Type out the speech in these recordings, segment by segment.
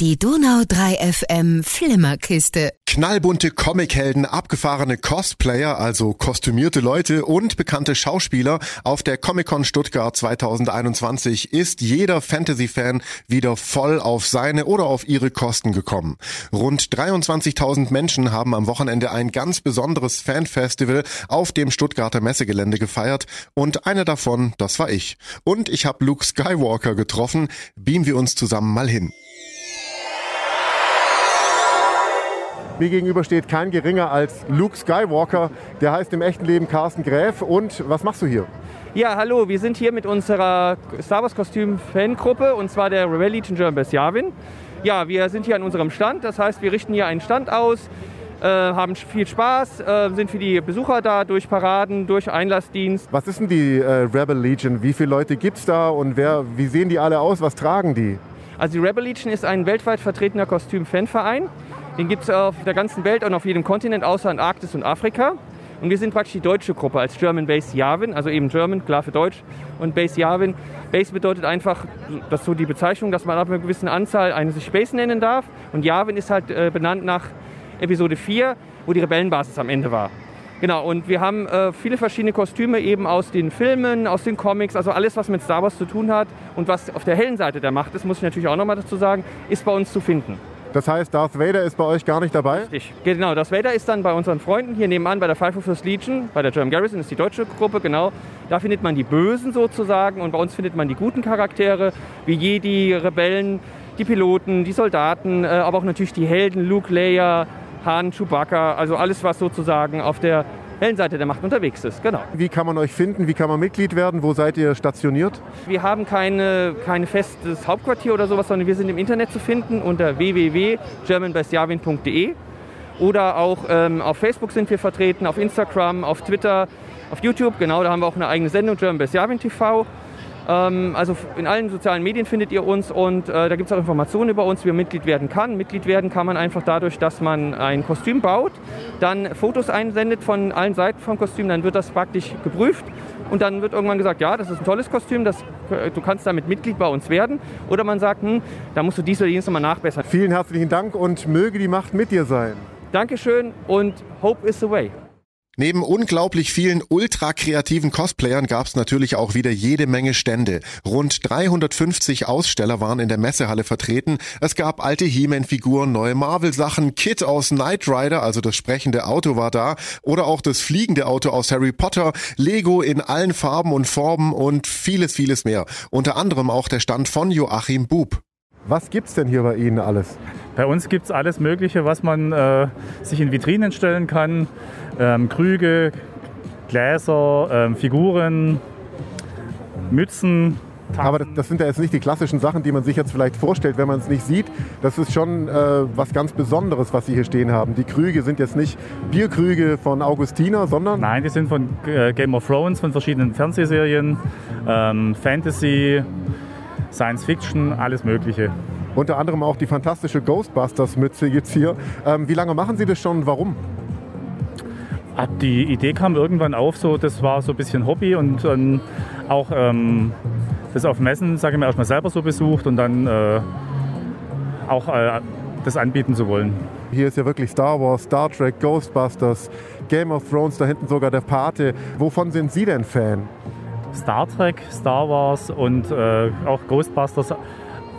Die Donau 3 FM Flimmerkiste. Knallbunte Comichelden, abgefahrene Cosplayer, also kostümierte Leute und bekannte Schauspieler. Auf der Comic-Con Stuttgart 2021 ist jeder Fantasy-Fan wieder voll auf seine oder auf ihre Kosten gekommen. Rund 23.000 Menschen haben am Wochenende ein ganz besonderes Fanfestival auf dem Stuttgarter Messegelände gefeiert und einer davon, das war ich. Und ich habe Luke Skywalker getroffen. Beamen wir uns zusammen mal hin. Mir gegenüber steht kein geringer als Luke Skywalker. Der heißt im echten Leben Carsten Gräf. Und was machst du hier? Ja, hallo, wir sind hier mit unserer Star Wars Kostüm Fangruppe und zwar der Rebel Legion German Besjavin. Ja, wir sind hier an unserem Stand, das heißt, wir richten hier einen Stand aus, äh, haben viel Spaß, äh, sind für die Besucher da durch Paraden, durch Einlassdienst. Was ist denn die äh, Rebel Legion? Wie viele Leute gibt es da und wer, wie sehen die alle aus? Was tragen die? Also die Rebel Legion ist ein weltweit vertretener Kostüm-Fanverein. Den gibt es auf der ganzen Welt und auf jedem Kontinent außer Antarktis und Afrika. Und wir sind praktisch die deutsche Gruppe als German Base Yavin, also eben German, klar für Deutsch, und Base Yavin. Base bedeutet einfach, das ist so die Bezeichnung, dass man ab einer gewissen Anzahl eine sich Base nennen darf. Und Yavin ist halt äh, benannt nach Episode 4, wo die Rebellenbasis am Ende war. Genau, und wir haben äh, viele verschiedene Kostüme eben aus den Filmen, aus den Comics, also alles, was mit Star Wars zu tun hat und was auf der hellen Seite der Macht ist, muss ich natürlich auch nochmal dazu sagen, ist bei uns zu finden. Das heißt, Darth Vader ist bei euch gar nicht dabei? Richtig, genau. Darth Vader ist dann bei unseren Freunden hier nebenan bei der Five First Legion, bei der German Garrison, ist die deutsche Gruppe, genau. Da findet man die Bösen sozusagen und bei uns findet man die guten Charaktere, wie Jedi, Rebellen, die Piloten, die Soldaten, äh, aber auch natürlich die Helden, Luke, Leia, Han, Chewbacca, also alles, was sozusagen auf der hellen Seite der Macht unterwegs ist. Genau. Wie kann man euch finden? Wie kann man Mitglied werden? Wo seid ihr stationiert? Wir haben keine, keine festes Hauptquartier oder sowas, sondern wir sind im Internet zu finden unter www.germanbestjavin.de oder auch ähm, auf Facebook sind wir vertreten, auf Instagram, auf Twitter, auf YouTube. Genau, da haben wir auch eine eigene Sendung, German Best Javin TV. Ähm, also in allen sozialen Medien findet ihr uns und äh, da gibt es auch Informationen über uns, wie man Mitglied werden kann. Mitglied werden kann man einfach dadurch, dass man ein Kostüm baut, dann Fotos einsendet von allen Seiten vom Kostüm, dann wird das praktisch geprüft und dann wird irgendwann gesagt, ja, das ist ein tolles Kostüm, das, du kannst damit Mitglied bei uns werden. Oder man sagt, hm, da musst du dies oder jenes nochmal nachbessern. Vielen herzlichen Dank und möge die Macht mit dir sein. Dankeschön und Hope is the way. Neben unglaublich vielen ultra kreativen Cosplayern gab es natürlich auch wieder jede Menge Stände. Rund 350 Aussteller waren in der Messehalle vertreten. Es gab alte He-Man-Figuren, neue Marvel-Sachen, Kit aus Knight Rider, also das sprechende Auto war da, oder auch das fliegende Auto aus Harry Potter, Lego in allen Farben und Formen und vieles, vieles mehr. Unter anderem auch der Stand von Joachim Bub. Was gibt's denn hier bei Ihnen alles? Bei uns gibt es alles Mögliche, was man äh, sich in Vitrinen stellen kann. Ähm, Krüge, Gläser, ähm, Figuren, Mützen. Tassen. Aber das, das, sind ja jetzt nicht die klassischen Sachen, die man sich jetzt vielleicht vorstellt, wenn man es nicht sieht. Das ist schon äh, was ganz Besonderes, was Sie hier stehen haben. Die Krüge sind jetzt nicht Bierkrüge von Augustiner, sondern... Nein, die sind von äh, Game of Thrones, von verschiedenen Fernsehserien, ähm, Fantasy, Science Fiction, alles Mögliche. Unter anderem auch die fantastische Ghostbusters-Mütze jetzt hier. Ähm, wie lange machen Sie das schon? Warum? Die Idee kam irgendwann auf, so das war so ein bisschen Hobby und ähm, auch ähm, das auf Messen, sage ich mal, erstmal selber so besucht und dann äh, auch äh, das anbieten zu wollen. Hier ist ja wirklich Star Wars, Star Trek, Ghostbusters, Game of Thrones, da hinten sogar der Pate. Wovon sind Sie denn Fan? Star Trek, Star Wars und äh, auch Ghostbusters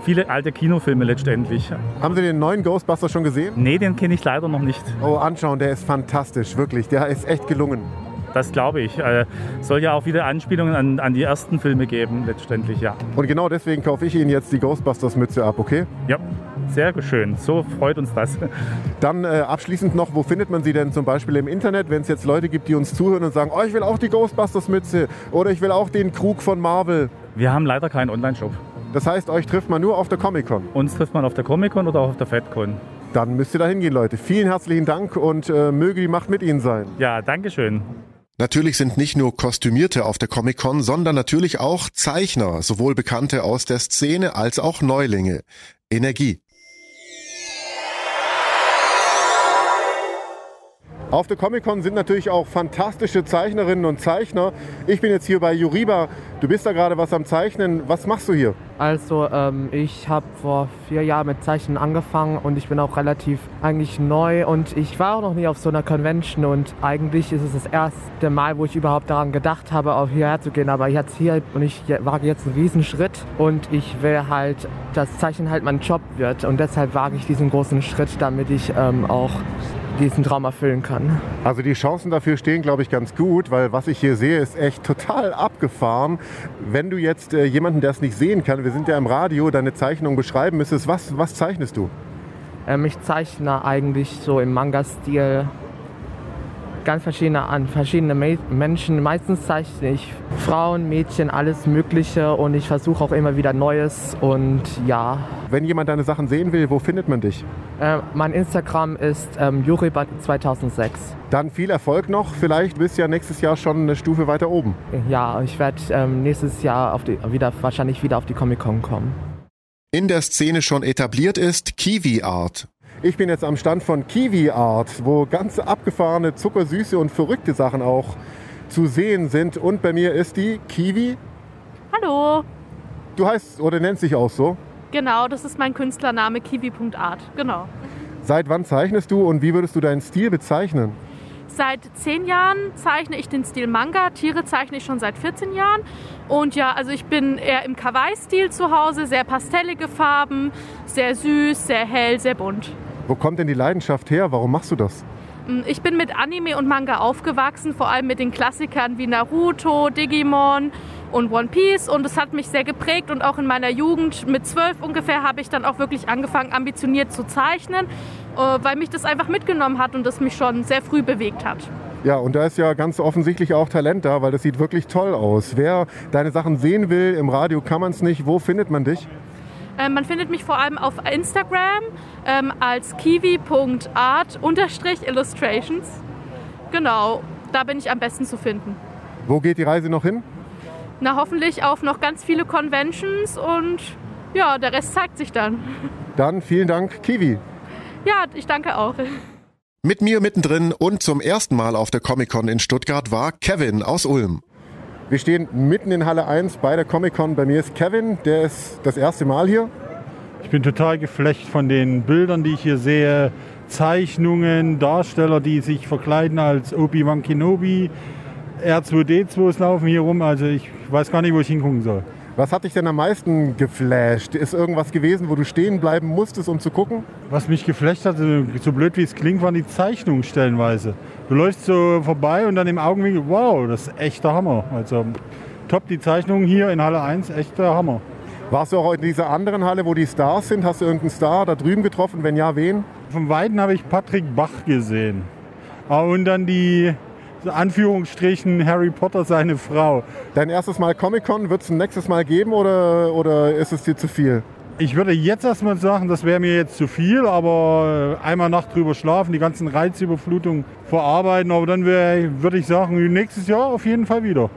viele alte Kinofilme letztendlich. Haben Sie den neuen Ghostbusters schon gesehen? Nee, den kenne ich leider noch nicht. Oh, anschauen, der ist fantastisch, wirklich. Der ist echt gelungen. Das glaube ich. Äh, soll ja auch wieder Anspielungen an, an die ersten Filme geben, letztendlich, ja. Und genau deswegen kaufe ich Ihnen jetzt die Ghostbusters-Mütze ab, okay? Ja, sehr schön. So freut uns das. Dann äh, abschließend noch, wo findet man sie denn zum Beispiel im Internet, wenn es jetzt Leute gibt, die uns zuhören und sagen, oh, ich will auch die Ghostbusters-Mütze oder ich will auch den Krug von Marvel? Wir haben leider keinen Online-Shop. Das heißt, euch trifft man nur auf der Comic-Con? Uns trifft man auf der Comic-Con oder auch auf der FedCon. Dann müsst ihr da hingehen, Leute. Vielen herzlichen Dank und äh, möge die Macht mit Ihnen sein. Ja, danke schön. Natürlich sind nicht nur Kostümierte auf der Comic-Con, sondern natürlich auch Zeichner, sowohl Bekannte aus der Szene als auch Neulinge. Energie. Auf der Comic-Con sind natürlich auch fantastische Zeichnerinnen und Zeichner. Ich bin jetzt hier bei Juriba. Du bist da gerade was am Zeichnen. Was machst du hier? Also ähm, ich habe vor vier Jahren mit Zeichnen angefangen und ich bin auch relativ eigentlich neu und ich war auch noch nie auf so einer Convention und eigentlich ist es das erste Mal, wo ich überhaupt daran gedacht habe, auch hierher zu gehen. Aber jetzt hier und ich wage jetzt einen Riesenschritt und ich will halt, dass Zeichnen halt mein Job wird und deshalb wage ich diesen großen Schritt, damit ich ähm, auch diesen Traum erfüllen kann. Also die Chancen dafür stehen, glaube ich, ganz gut, weil was ich hier sehe, ist echt total abgefahren. Wenn du jetzt äh, jemanden, der es nicht sehen kann, wir sind ja im Radio, deine Zeichnung beschreiben müsstest, was, was zeichnest du? Ähm, ich zeichne eigentlich so im Manga-Stil ganz verschiedene an verschiedene Menschen. Meistens zeichne ich Frauen, Mädchen, alles Mögliche und ich versuche auch immer wieder Neues und ja. Wenn jemand deine Sachen sehen will, wo findet man dich? Äh, mein Instagram ist ähm, Juribat2006. Dann viel Erfolg noch. Vielleicht bist du ja nächstes Jahr schon eine Stufe weiter oben. Ja, ich werde ähm, nächstes Jahr auf die, wieder, wahrscheinlich wieder auf die Comic-Con kommen. In der Szene schon etabliert ist Kiwi Art. Ich bin jetzt am Stand von Kiwi Art, wo ganz abgefahrene, zuckersüße und verrückte Sachen auch zu sehen sind. Und bei mir ist die Kiwi. Hallo. Du heißt oder nennst dich auch so? Genau, das ist mein Künstlername kiwi.art. Genau. Seit wann zeichnest du und wie würdest du deinen Stil bezeichnen? Seit zehn Jahren zeichne ich den Stil Manga. Tiere zeichne ich schon seit 14 Jahren. Und ja, also ich bin eher im Kawaii-Stil zu Hause, sehr pastellige Farben, sehr süß, sehr hell, sehr bunt. Wo kommt denn die Leidenschaft her? Warum machst du das? Mm, ich bin mit Anime und Manga aufgewachsen, vor allem mit den Klassikern wie Naruto, Digimon und One Piece und es hat mich sehr geprägt und auch in meiner Jugend mit zwölf ungefähr habe ich dann auch wirklich angefangen ambitioniert zu zeichnen, äh, weil mich das einfach mitgenommen hat und das mich schon sehr früh bewegt hat. Ja, und da ist ja ganz offensichtlich auch Talent da, weil das sieht wirklich toll aus. Wer deine Sachen sehen will, im Radio kann man es nicht. Wo findet man dich? Ähm, man findet mich vor allem auf Instagram ähm, als kiwi.art-illustrations. Genau, da bin ich am besten zu finden. Wo geht die Reise noch hin? Na, hoffentlich auf noch ganz viele Conventions und ja, der Rest zeigt sich dann. Dann vielen Dank, Kiwi. Ja, ich danke auch. Mit mir mittendrin und zum ersten Mal auf der Comic-Con in Stuttgart war Kevin aus Ulm. Wir stehen mitten in Halle 1 bei der Comic-Con. Bei mir ist Kevin, der ist das erste Mal hier. Ich bin total geflecht von den Bildern, die ich hier sehe. Zeichnungen, Darsteller, die sich verkleiden als Obi-Wan Kenobi. R2D2s laufen hier rum. Also ich weiß gar nicht, wo ich hingucken soll. Was hat dich denn am meisten geflasht? Ist irgendwas gewesen, wo du stehen bleiben musstest, um zu gucken? Was mich geflasht hat, so blöd wie es klingt, waren die Zeichnungen stellenweise. Du läufst so vorbei und dann im Augenwinkel, wow, das ist echt der Hammer. Also top die Zeichnungen hier in Halle 1, echt der Hammer. Warst du auch in dieser anderen Halle, wo die Stars sind? Hast du irgendeinen Star da drüben getroffen? Wenn ja, wen? Von Weiden habe ich Patrick Bach gesehen. Ah, und dann die Anführungsstrichen Harry Potter seine Frau. Dein erstes Mal Comic-Con wird es ein nächstes Mal geben oder, oder ist es dir zu viel? Ich würde jetzt erstmal sagen, das wäre mir jetzt zu viel, aber äh, einmal Nacht drüber schlafen, die ganzen Reizüberflutungen verarbeiten, aber dann würde ich sagen, nächstes Jahr auf jeden Fall wieder.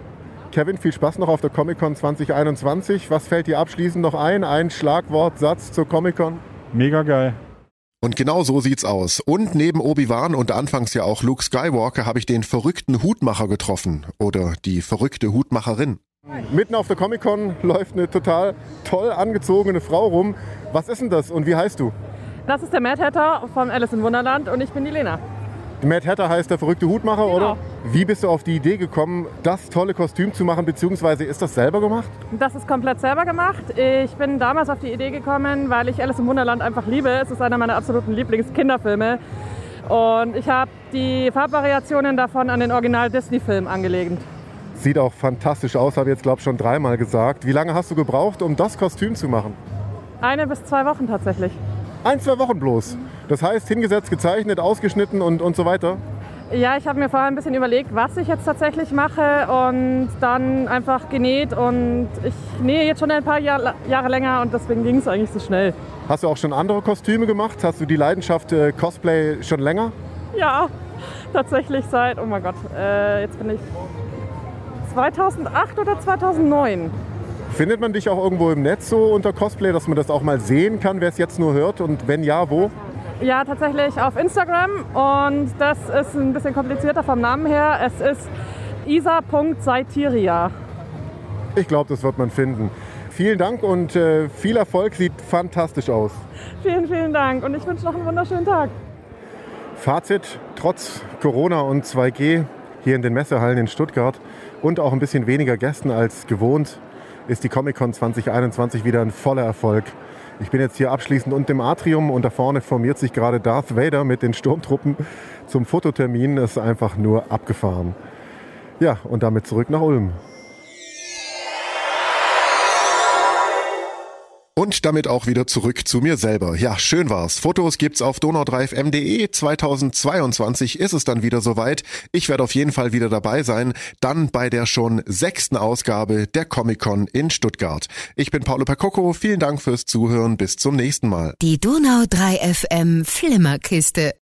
Kevin, viel Spaß noch auf der Comic-Con 2021. Was fällt dir abschließend noch ein? Ein Schlagwort, Satz zur Comic-Con? Mega geil. Und genau so sieht's aus. Und neben Obi-Wan und anfangs ja auch Luke Skywalker habe ich den verrückten Hutmacher getroffen. Oder die verrückte Hutmacherin. Mitten auf der Comic-Con läuft eine total toll angezogene Frau rum. Was ist denn das und wie heißt du? Das ist der Mad Hatter von Alice in Wunderland und ich bin die Lena. Mad Hatter heißt der verrückte Hutmacher, genau. oder? Wie bist du auf die Idee gekommen, das tolle Kostüm zu machen, beziehungsweise ist das selber gemacht? Das ist komplett selber gemacht. Ich bin damals auf die Idee gekommen, weil ich Alice im Wunderland einfach liebe. Es ist einer meiner absoluten Lieblingskinderfilme. Und ich habe die Farbvariationen davon an den Original-Disney-Film angelegt. Sieht auch fantastisch aus, habe ich jetzt glaube ich schon dreimal gesagt. Wie lange hast du gebraucht, um das Kostüm zu machen? Eine bis zwei Wochen tatsächlich. Ein, zwei Wochen bloß. Das heißt, hingesetzt, gezeichnet, ausgeschnitten und, und so weiter? Ja, ich habe mir vorher ein bisschen überlegt, was ich jetzt tatsächlich mache und dann einfach genäht und ich nähe jetzt schon ein paar Jahr, Jahre länger und deswegen ging es eigentlich so schnell. Hast du auch schon andere Kostüme gemacht? Hast du die Leidenschaft äh, Cosplay schon länger? Ja, tatsächlich seit, oh mein Gott, äh, jetzt bin ich 2008 oder 2009. Findet man dich auch irgendwo im Netz so unter Cosplay, dass man das auch mal sehen kann, wer es jetzt nur hört? Und wenn ja, wo? Ja, tatsächlich auf Instagram und das ist ein bisschen komplizierter vom Namen her. Es ist isa.saitiria. Ich glaube, das wird man finden. Vielen Dank und äh, viel Erfolg. Sieht fantastisch aus. Vielen, vielen Dank und ich wünsche noch einen wunderschönen Tag. Fazit, trotz Corona und 2G hier in den Messehallen in Stuttgart und auch ein bisschen weniger Gästen als gewohnt, ist die Comic-Con 2021 wieder ein voller Erfolg. Ich bin jetzt hier abschließend unten im Atrium und da vorne formiert sich gerade Darth Vader mit den Sturmtruppen zum Fototermin. Das ist einfach nur abgefahren. Ja, und damit zurück nach Ulm. Und damit auch wieder zurück zu mir selber. Ja, schön war's. Fotos gibt's auf donau3fm.de. 2022 ist es dann wieder soweit. Ich werde auf jeden Fall wieder dabei sein. Dann bei der schon sechsten Ausgabe der Comic-Con in Stuttgart. Ich bin Paolo Percocco. Vielen Dank fürs Zuhören. Bis zum nächsten Mal. Die Donau 3 FM Flimmerkiste.